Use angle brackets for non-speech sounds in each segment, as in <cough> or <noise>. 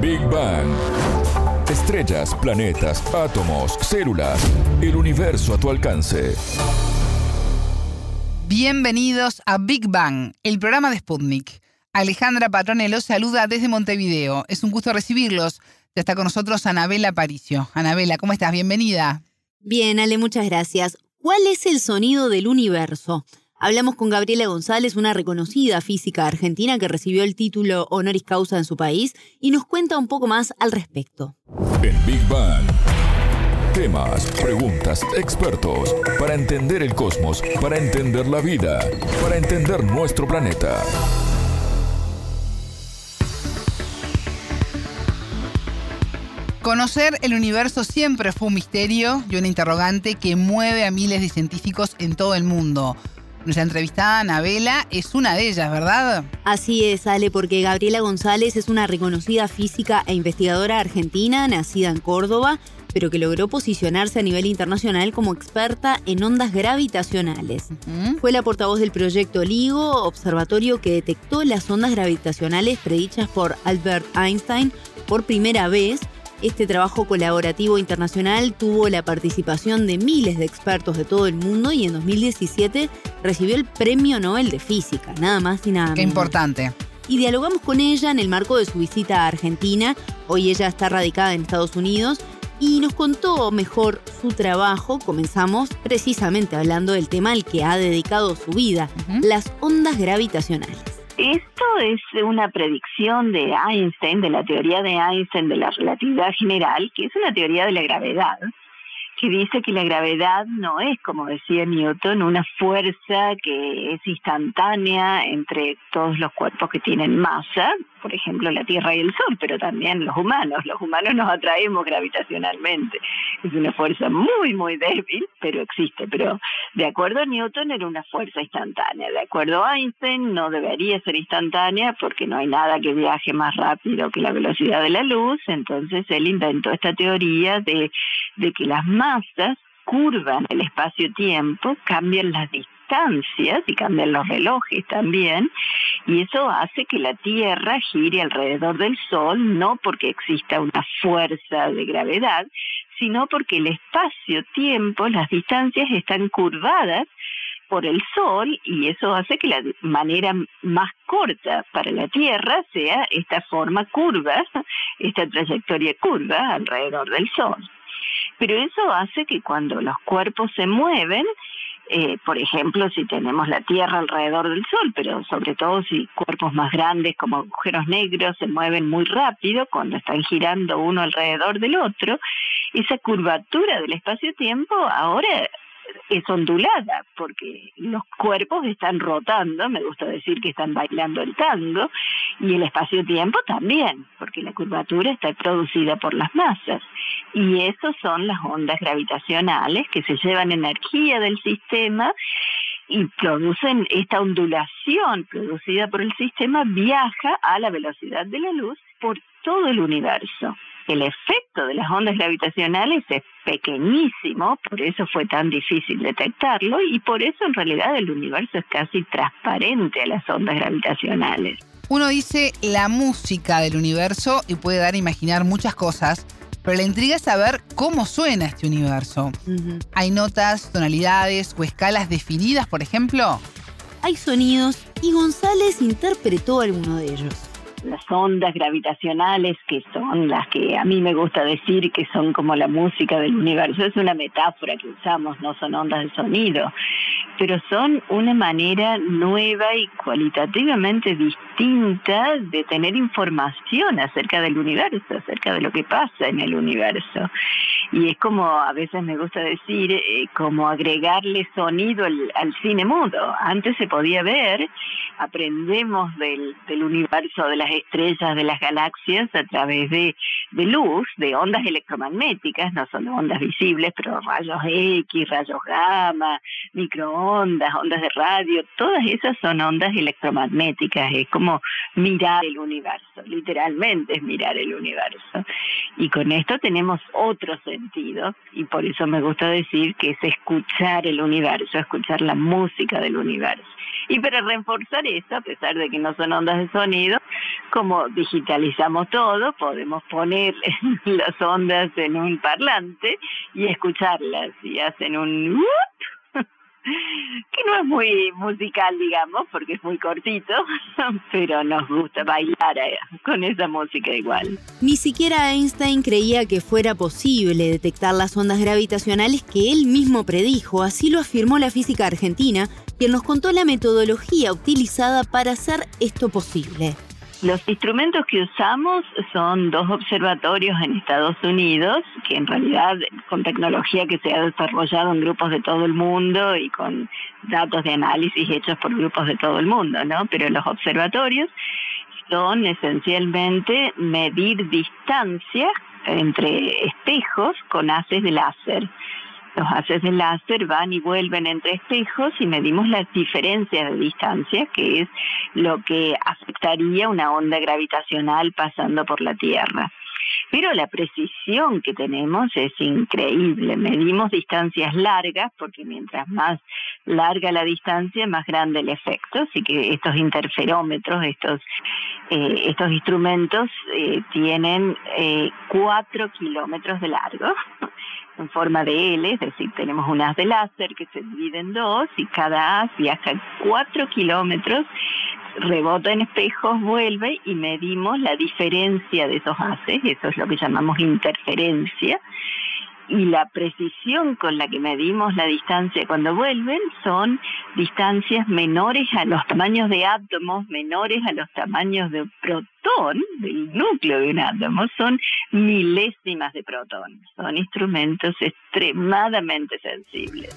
Big Bang. Estrellas, planetas, átomos, células, el universo a tu alcance. Bienvenidos a Big Bang, el programa de Sputnik. Alejandra Patronello saluda desde Montevideo. Es un gusto recibirlos. Ya está con nosotros Anabela Paricio. Anabela, ¿cómo estás? Bienvenida. Bien, Ale, muchas gracias. ¿Cuál es el sonido del universo? Hablamos con Gabriela González, una reconocida física argentina que recibió el título honoris causa en su país y nos cuenta un poco más al respecto. En Big Bang. Temas, preguntas, expertos, para entender el cosmos, para entender la vida, para entender nuestro planeta. Conocer el universo siempre fue un misterio y una interrogante que mueve a miles de científicos en todo el mundo. Nuestra entrevistada Anabela es una de ellas, ¿verdad? Así es, Ale, porque Gabriela González es una reconocida física e investigadora argentina, nacida en Córdoba, pero que logró posicionarse a nivel internacional como experta en ondas gravitacionales. Fue la portavoz del proyecto LIGO, observatorio que detectó las ondas gravitacionales predichas por Albert Einstein por primera vez este trabajo colaborativo internacional tuvo la participación de miles de expertos de todo el mundo y en 2017 recibió el Premio Nobel de Física, nada más y nada menos. Qué importante. Y dialogamos con ella en el marco de su visita a Argentina. Hoy ella está radicada en Estados Unidos y nos contó mejor su trabajo. Comenzamos precisamente hablando del tema al que ha dedicado su vida, las ondas gravitacionales. Esto es una predicción de Einstein, de la teoría de Einstein de la relatividad general, que es una teoría de la gravedad, que dice que la gravedad no es, como decía Newton, una fuerza que es instantánea entre todos los cuerpos que tienen masa, por ejemplo, la Tierra y el Sol, pero también los humanos. Los humanos nos atraemos gravitacionalmente. Es una fuerza muy, muy débil, pero existe. Pero de acuerdo a Newton era una fuerza instantánea. De acuerdo a Einstein no debería ser instantánea porque no hay nada que viaje más rápido que la velocidad de la luz. Entonces él inventó esta teoría de, que las masas curvan el espacio-tiempo, cambian las distancias y cambian los relojes también, y eso hace que la Tierra gire alrededor del Sol, no porque exista una fuerza de gravedad, sino porque el espacio-tiempo, las distancias están curvadas por el Sol y eso hace que la manera más corta para la Tierra sea esta forma curva, esta trayectoria curva alrededor del Sol. Pero eso hace que cuando los cuerpos se mueven, eh, por ejemplo, si tenemos la Tierra alrededor del Sol, pero sobre todo si cuerpos más grandes como agujeros negros se mueven muy rápido cuando están girando uno alrededor del otro, esa curvatura del espacio-tiempo ahora es ondulada, porque los cuerpos están rotando, me gusta decir que están bailando el tango, y el espacio-tiempo también, porque la curvatura está producida por las masas. Y esas son las ondas gravitacionales que se llevan energía del sistema y producen esta ondulación producida por el sistema, viaja a la velocidad de la luz por todo el universo el efecto de las ondas gravitacionales es pequeñísimo, por eso fue tan difícil detectarlo y por eso en realidad el universo es casi transparente a las ondas gravitacionales. Uno dice la música del universo y puede dar a imaginar muchas cosas, pero la intriga es saber cómo suena este universo. ¿Hay notas, tonalidades o escalas definidas, por ejemplo? Hay sonidos y González interpretó alguno de ellos las ondas gravitacionales, que son las que a mí me gusta decir que son como la música del universo, es una metáfora que usamos, no son ondas de sonido, pero son una manera nueva y cualitativamente distinta de tener información acerca del universo, acerca de lo que pasa en el universo. Y es como, a veces me gusta decir, eh, como agregarle sonido al, cine mudo. Antes se podía ver, aprendemos del, del universo, de las estrellas, de las galaxias a través de, de luz, de ondas electromagnéticas, no solo ondas visibles, pero rayos X, rayos gamma, microondas, ondas de radio, todas esas son ondas electromagnéticas. Es como mirar el universo, literalmente es mirar el universo. Y con esto tenemos otro sentido, y por eso me gusta decir que es escuchar el universo, escuchar la música del universo. Y para reforzar eso, a pesar de que no son ondas de sonido, como digitalizamos todo, podemos poner <laughs> las ondas en un parlante y escucharlas. Y hacen un <laughs> que no es muy musical, digamos, porque es muy cortito, <laughs> pero nos gusta bailar eh, con esa música igual. Ni siquiera Einstein creía que fuera posible detectar las ondas gravitacionales que él mismo predijo, así lo afirmó la física argentina, quien nos contó la metodología utilizada para hacer esto posible. Los instrumentos que usamos son dos observatorios en Estados Unidos, que en realidad con tecnología que se ha desarrollado en grupos de todo el mundo y con datos de análisis hechos por grupos de todo el mundo, ¿no? Pero los observatorios son esencialmente medir distancia entre espejos con haces de láser. Los haces de láser van y vuelven entre espejos y medimos las diferencias de distancia, que es lo que afectaría una onda gravitacional pasando por la Tierra. Pero la precisión que tenemos es increíble. Medimos distancias largas porque mientras más larga la distancia, más grande el efecto. Así que estos interferómetros, estos, eh, estos instrumentos eh, tienen eh, cuatro kilómetros de largo <laughs> en forma de L, es decir, tenemos un haz de láser que se divide en dos y cada haz viaja cuatro kilómetros, rebota en espejos, vuelve y medimos la diferencia de esos haces, eso es lo que llamamos interferencia, y la precisión con la que medimos la distancia cuando vuelven son distancias menores a los tamaños de átomos, menores a los tamaños de protón, del núcleo de un átomo, son milésimas de protón. Son instrumentos extremadamente sensibles.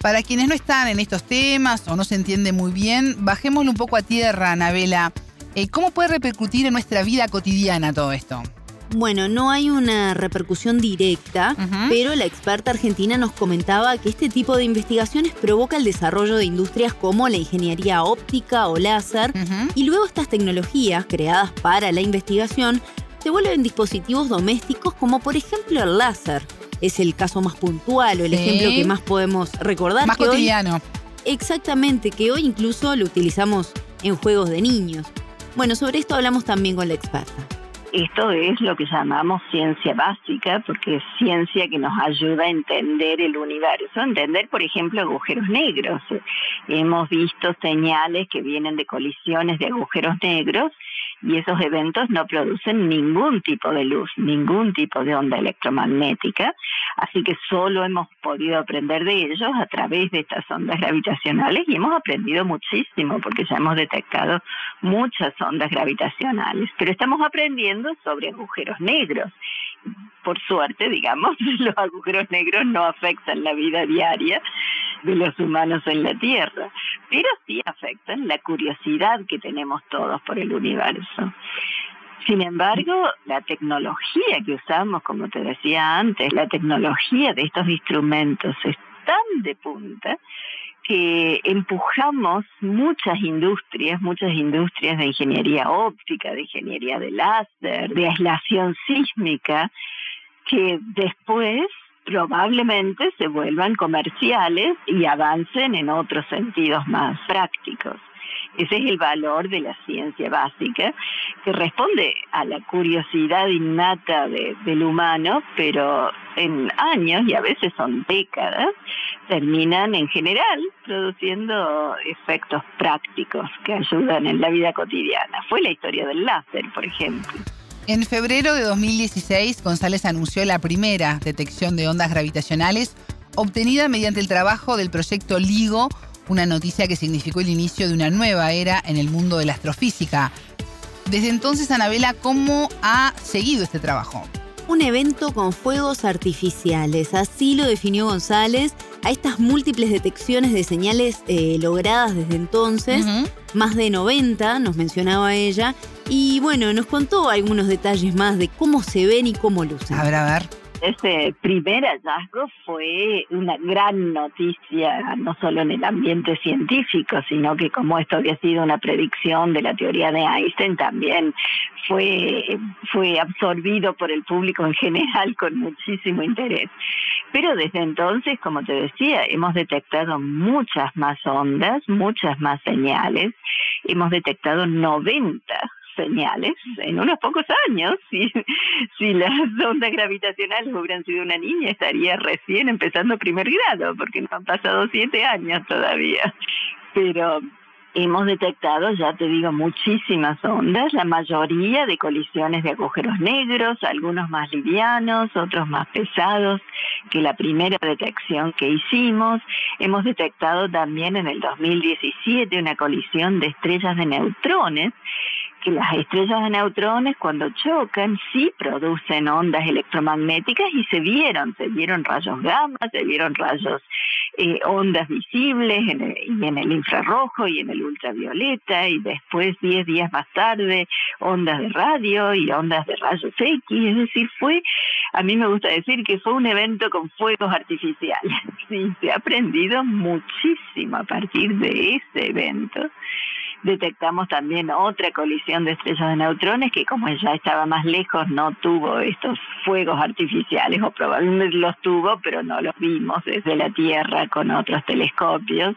Para quienes no están en estos temas o no se entiende muy bien, bajémoslo un poco a tierra, Anabela. Eh, ¿Cómo puede repercutir en nuestra vida cotidiana todo esto? Bueno, no hay una repercusión directa, pero la experta argentina nos comentaba que este tipo de investigaciones provoca el desarrollo de industrias como la ingeniería óptica o láser, y luego estas tecnologías creadas para la investigación se vuelven dispositivos domésticos como por ejemplo el láser. Es el caso más puntual o el ejemplo que más podemos recordar. Más cotidiano. exactamente, que hoy incluso lo utilizamos en juegos de niños. Bueno, sobre esto hablamos también con la experta. Esto es lo que llamamos ciencia básica, porque es ciencia que nos ayuda a entender el universo, entender, por ejemplo, agujeros negros. Hemos visto señales que vienen de colisiones de agujeros negros y esos eventos no producen ningún tipo de luz, ningún tipo de onda electromagnética, así que solo hemos podido aprender de ellos a través de estas ondas gravitacionales y hemos aprendido muchísimo porque ya hemos detectado muchas ondas gravitacionales, pero estamos aprendiendo sobre agujeros negros. Por suerte, digamos, <laughs> los agujeros negros no afectan la vida diaria de los humanos en la Tierra, pero sí afectan la curiosidad que tenemos todos por el universo. Sin embargo, la tecnología que usamos, como te decía antes, la tecnología de estos instrumentos es tan de punta que empujamos muchas industrias, muchas industrias de ingeniería óptica, de ingeniería de láser, de aislación sísmica, que después probablemente se vuelvan comerciales y avancen en otros sentidos más prácticos. Ese es el valor de la ciencia básica, que responde a la curiosidad innata del humano, pero en años, y a veces son décadas, terminan en general produciendo efectos prácticos que ayudan en la vida cotidiana. Fue la historia del láser, por ejemplo. En febrero de 2016, González anunció la primera detección de ondas gravitacionales obtenida mediante el trabajo del proyecto LIGO, una noticia que significó el inicio de una nueva era en el mundo de la astrofísica. Desde entonces, Anabela, ¿cómo ha seguido este trabajo? Un evento con fuegos artificiales, así lo definió González a estas múltiples detecciones de señales eh, logradas desde entonces, más de 90, nos mencionaba ella, y bueno, nos contó algunos detalles más de cómo se ven y cómo lucen. A ver, a ver. Ese primer hallazgo fue una gran noticia, no solo en el ambiente científico, sino que como esto había sido una predicción de la teoría de Einstein, también fue, fue absorbido por el público en general con muchísimo interés. Pero desde entonces, como te decía, hemos detectado muchas más ondas, muchas más señales. Hemos detectado 90 señales en unos pocos años. <laughs> Si, si las ondas gravitacionales hubieran sido una niña, estaría recién empezando primer grado, porque no han pasado siete años todavía. Pero Hemos detectado, ya te digo, muchísimas ondas, la mayoría de colisiones de agujeros negros, algunos más livianos, otros más pesados que la primera detección que hicimos. Hemos detectado también en el 2017 una colisión de estrellas de neutrones que las estrellas de neutrones cuando chocan sí producen ondas electromagnéticas y se vieron, se vieron rayos gamma, se vieron rayos, eh, ondas visibles en el, y en el infrarrojo y en el ultravioleta y después 10 días más tarde ondas de radio y ondas de rayos X, es decir, fue, a mí me gusta decir que fue un evento con fuegos artificiales, <laughs> sí, se ha aprendido muchísimo a partir de ese evento detectamos también otra colisión de estrellas de neutrones que como ya estaba más lejos no tuvo estos fuegos artificiales o probablemente los tuvo pero no los vimos desde la Tierra con otros telescopios.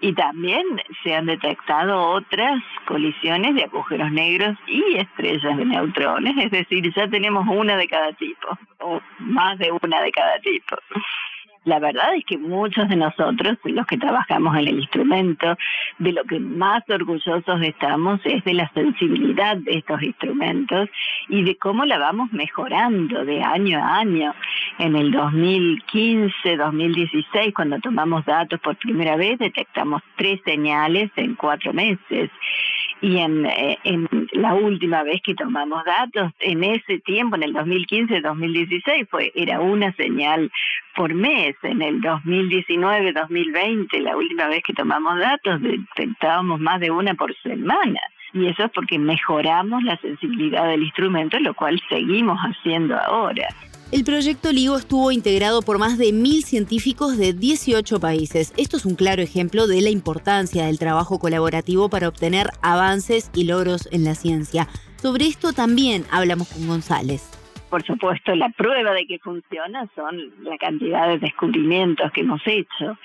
Y también se han detectado otras colisiones de agujeros negros y estrellas de neutrones, es decir, ya tenemos una de cada tipo o más de una de cada tipo la verdad es que muchos de nosotros, los que trabajamos en el instrumento, de lo que más orgullosos estamos es de la sensibilidad de estos instrumentos y de cómo la vamos mejorando de año a año. En el 2015, 2016, cuando tomamos datos por primera vez, detectamos tres señales en cuatro meses y en, eh, en, la última vez que tomamos datos, en ese tiempo, en el 2015-2016, fue era una señal por mes. En el 2019-2020, la última vez que tomamos datos, detectábamos más de una por semana. Y eso es porque mejoramos la sensibilidad del instrumento, lo cual seguimos haciendo ahora. El proyecto LIGO estuvo integrado por más de mil científicos de 18 países. Esto es un claro ejemplo de la importancia del trabajo colaborativo para obtener avances y logros en la ciencia. Sobre esto también hablamos con González. Por supuesto, la prueba de que funciona son la cantidad de descubrimientos que hemos hecho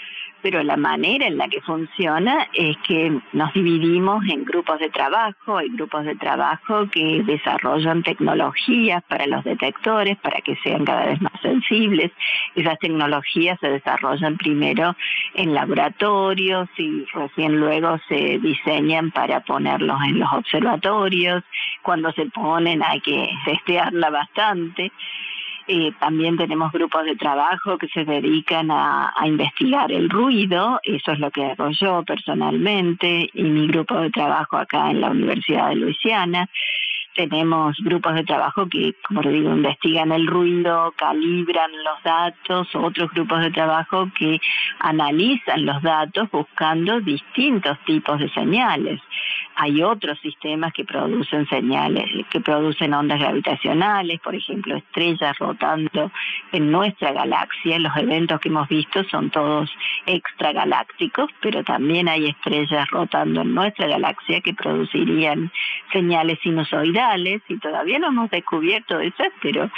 pero la manera en la que funciona es que nos dividimos en grupos de trabajo, hay grupos de trabajo que desarrollan tecnologías para los detectores para que sean cada vez más sensibles. Esas tecnologías se desarrollan primero en laboratorios y recién luego se diseñan para ponerlos en los observatorios. Cuando se ponen hay que testearla bastante. Eh, también tenemos grupos de trabajo que se dedican a, investigar el ruido, eso es lo que hago yo personalmente y mi grupo de trabajo acá en la Universidad de Luisiana. Tenemos grupos de trabajo que, como te digo, investigan el ruido, calibran los datos, otros grupos de trabajo que analizan los datos buscando distintos tipos de señales. Hay otros sistemas que producen señales, que producen ondas gravitacionales, por ejemplo, estrellas rotando en nuestra galaxia. Los eventos que hemos visto son todos extragalácticos, pero también hay estrellas rotando en nuestra galaxia que producirían señales sinusoidales y todavía no hemos descubierto esas, pero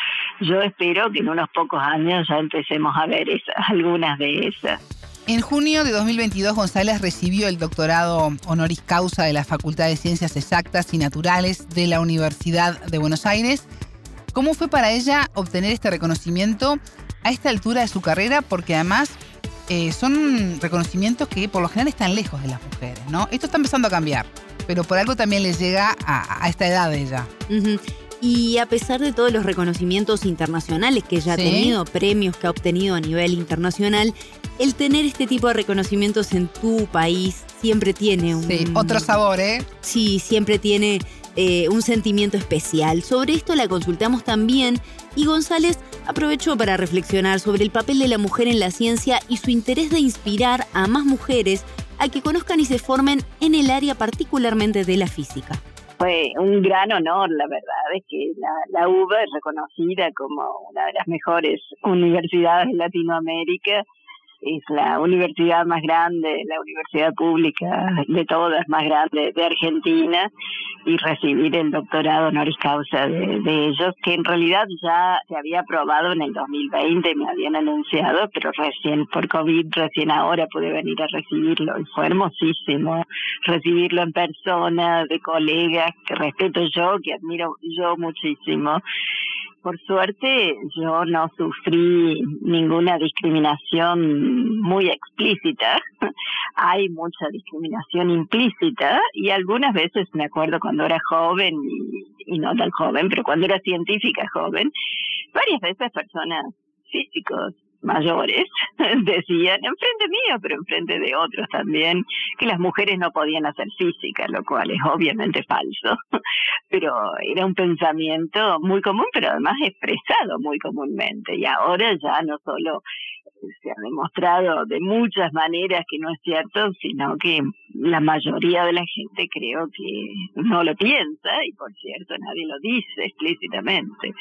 yo espero que en unos pocos años ya empecemos a ver algunas de esas. En junio de 2022, González recibió el doctorado honoris causa de la Facultad de Ciencias Exactas y Naturales de la Universidad de Buenos Aires. ¿Cómo fue para ella obtener este reconocimiento a esta altura de su carrera? Porque además eh, son reconocimientos que por lo general están lejos de las mujeres, ¿no? Esto está empezando a cambiar, pero por algo también les llega a, esta edad de ella. Y a pesar de todos los reconocimientos internacionales que ella ha tenido, premios que ha obtenido a nivel internacional, el tener este tipo de reconocimientos en tu país siempre tiene un... Sí, otro sabor, ¿eh? Sí, siempre tiene eh, un sentimiento especial. Sobre esto la consultamos también y González aprovechó para reflexionar sobre el papel de la mujer en la ciencia y su interés de inspirar a más mujeres a que conozcan y se formen en el área particularmente de la física. fue un gran honor, la verdad, es que la, la UBA es reconocida como una de las mejores universidades de Latinoamérica es la universidad más grande, la universidad pública de todas más grande de Argentina y recibir el doctorado honoris causa de, ellos, que en realidad ya se había aprobado en el 2020, me habían anunciado, pero recién por COVID, recién ahora pude venir a recibirlo. Y fue hermosísimo recibirlo en persona, de colegas que respeto yo, que admiro yo muchísimo por suerte yo no sufrí ninguna discriminación muy explícita. <laughs> Hay mucha discriminación implícita y algunas veces me acuerdo cuando era joven y, no tan joven, pero cuando era científica joven, varias veces personas físicos mayores <laughs> decían, enfrente mío, pero enfrente de otros también, que las mujeres no podían hacer física, lo cual es obviamente falso, <laughs> pero era un pensamiento muy común, pero además expresado muy comúnmente. Y ahora ya no solo se ha demostrado de muchas maneras que no es cierto, sino que la mayoría de la gente creo que no lo piensa y por cierto nadie lo dice explícitamente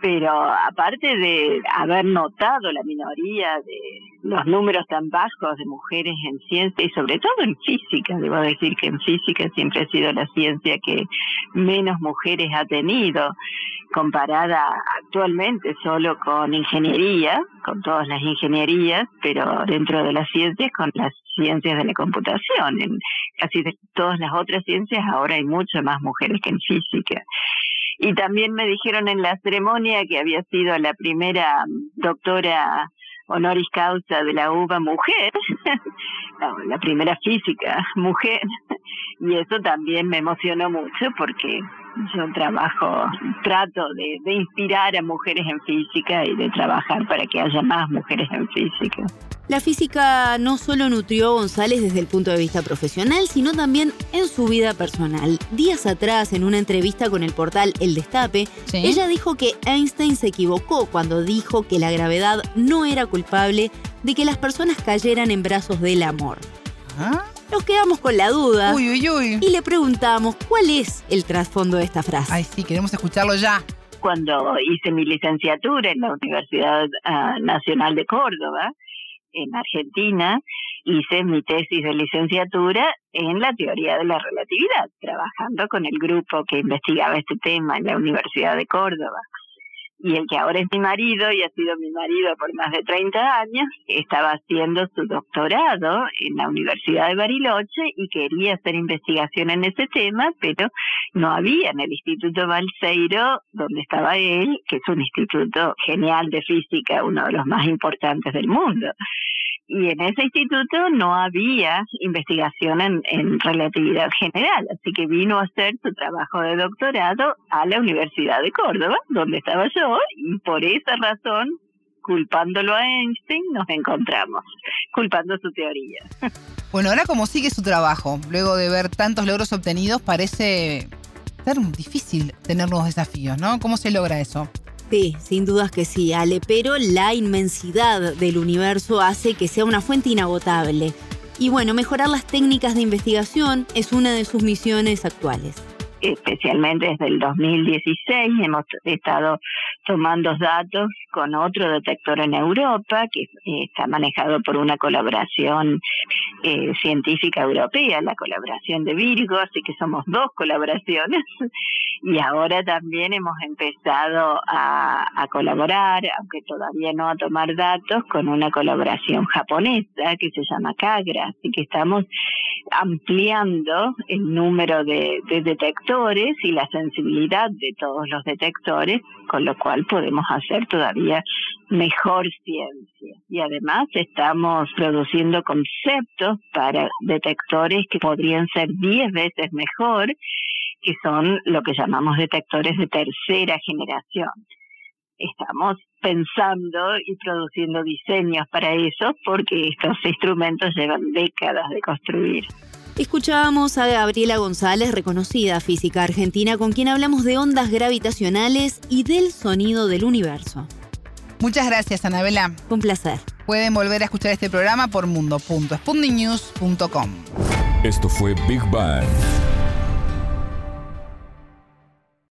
pero aparte de haber notado la minoría de los números tan bajos de mujeres en ciencia y sobre todo en física, debo decir que en física siempre ha sido la ciencia que menos mujeres ha tenido, comparada actualmente solo con ingeniería, con todas las ingenierías, pero dentro de las ciencias con las ciencias de la computación. En casi todas las otras ciencias ahora hay mucho más mujeres que en física. Y también me dijeron en la ceremonia que había sido la primera doctora honoris causa de la UBA mujer, <laughs> la primera física mujer, <laughs> y eso también me emocionó mucho porque yo trabajo, trato de, inspirar a mujeres en física y de trabajar para que haya más mujeres en física. La física no solo nutrió a González desde el punto de vista profesional, sino también en su vida personal. Días atrás, en una entrevista con el portal El Destape, ella dijo que Einstein se equivocó cuando dijo que la gravedad no era culpable de que las personas cayeran en brazos del amor. ¿Ah? Nos quedamos con la duda. Y le preguntamos cuál es el trasfondo de esta frase. Ay, sí, queremos escucharlo ya. Cuando hice mi licenciatura en la Universidad ah, Nacional de Córdoba, en Argentina, hice mi tesis de licenciatura en la teoría de la relatividad, trabajando con el grupo que investigaba este tema en la Universidad de Córdoba y el que ahora es mi marido y ha sido mi marido por más de 30 años, estaba haciendo su doctorado en la Universidad de Bariloche y quería hacer investigación en ese tema, pero no había en el Instituto Balseiro, donde estaba él, que es un instituto genial de física, uno de los más importantes del mundo y en ese instituto no había investigación en, relatividad general, así que vino a hacer su trabajo de doctorado a la Universidad de Córdoba, donde estaba yo, y por esa razón, culpándolo a Einstein, nos encontramos, culpando su teoría. <laughs> Bueno, ahora como sigue su trabajo, luego de ver tantos logros obtenidos, parece ser difícil tener nuevos desafíos, ¿no? ¿Cómo se logra eso? Sí, sin dudas que sí, Ale, pero la inmensidad del universo hace que sea una fuente inagotable. Y bueno, mejorar las técnicas de investigación es una de sus misiones actuales especialmente desde el 2016 hemos estado tomando datos con otro detector en Europa que eh, está manejado por una colaboración eh, científica europea, la colaboración de Virgo, así que somos dos colaboraciones. <laughs> Y ahora también hemos empezado a, colaborar, aunque todavía no a tomar datos, con una colaboración japonesa que se llama Kagra, así que estamos ampliando el número de, detectores y la sensibilidad de todos los detectores, con lo cual podemos hacer todavía mejor ciencia. Y además estamos produciendo conceptos para detectores que podrían ser 10 veces mejor, que son lo que llamamos detectores de tercera generación estamos pensando y produciendo diseños para eso porque estos instrumentos llevan décadas de construir. Escuchábamos a Gabriela González, reconocida física argentina, con quien hablamos de ondas gravitacionales y del sonido del universo. Muchas gracias, Anabela. Un placer. Pueden volver a escuchar este programa por mundo.spundinews.com. Esto fue Big Bang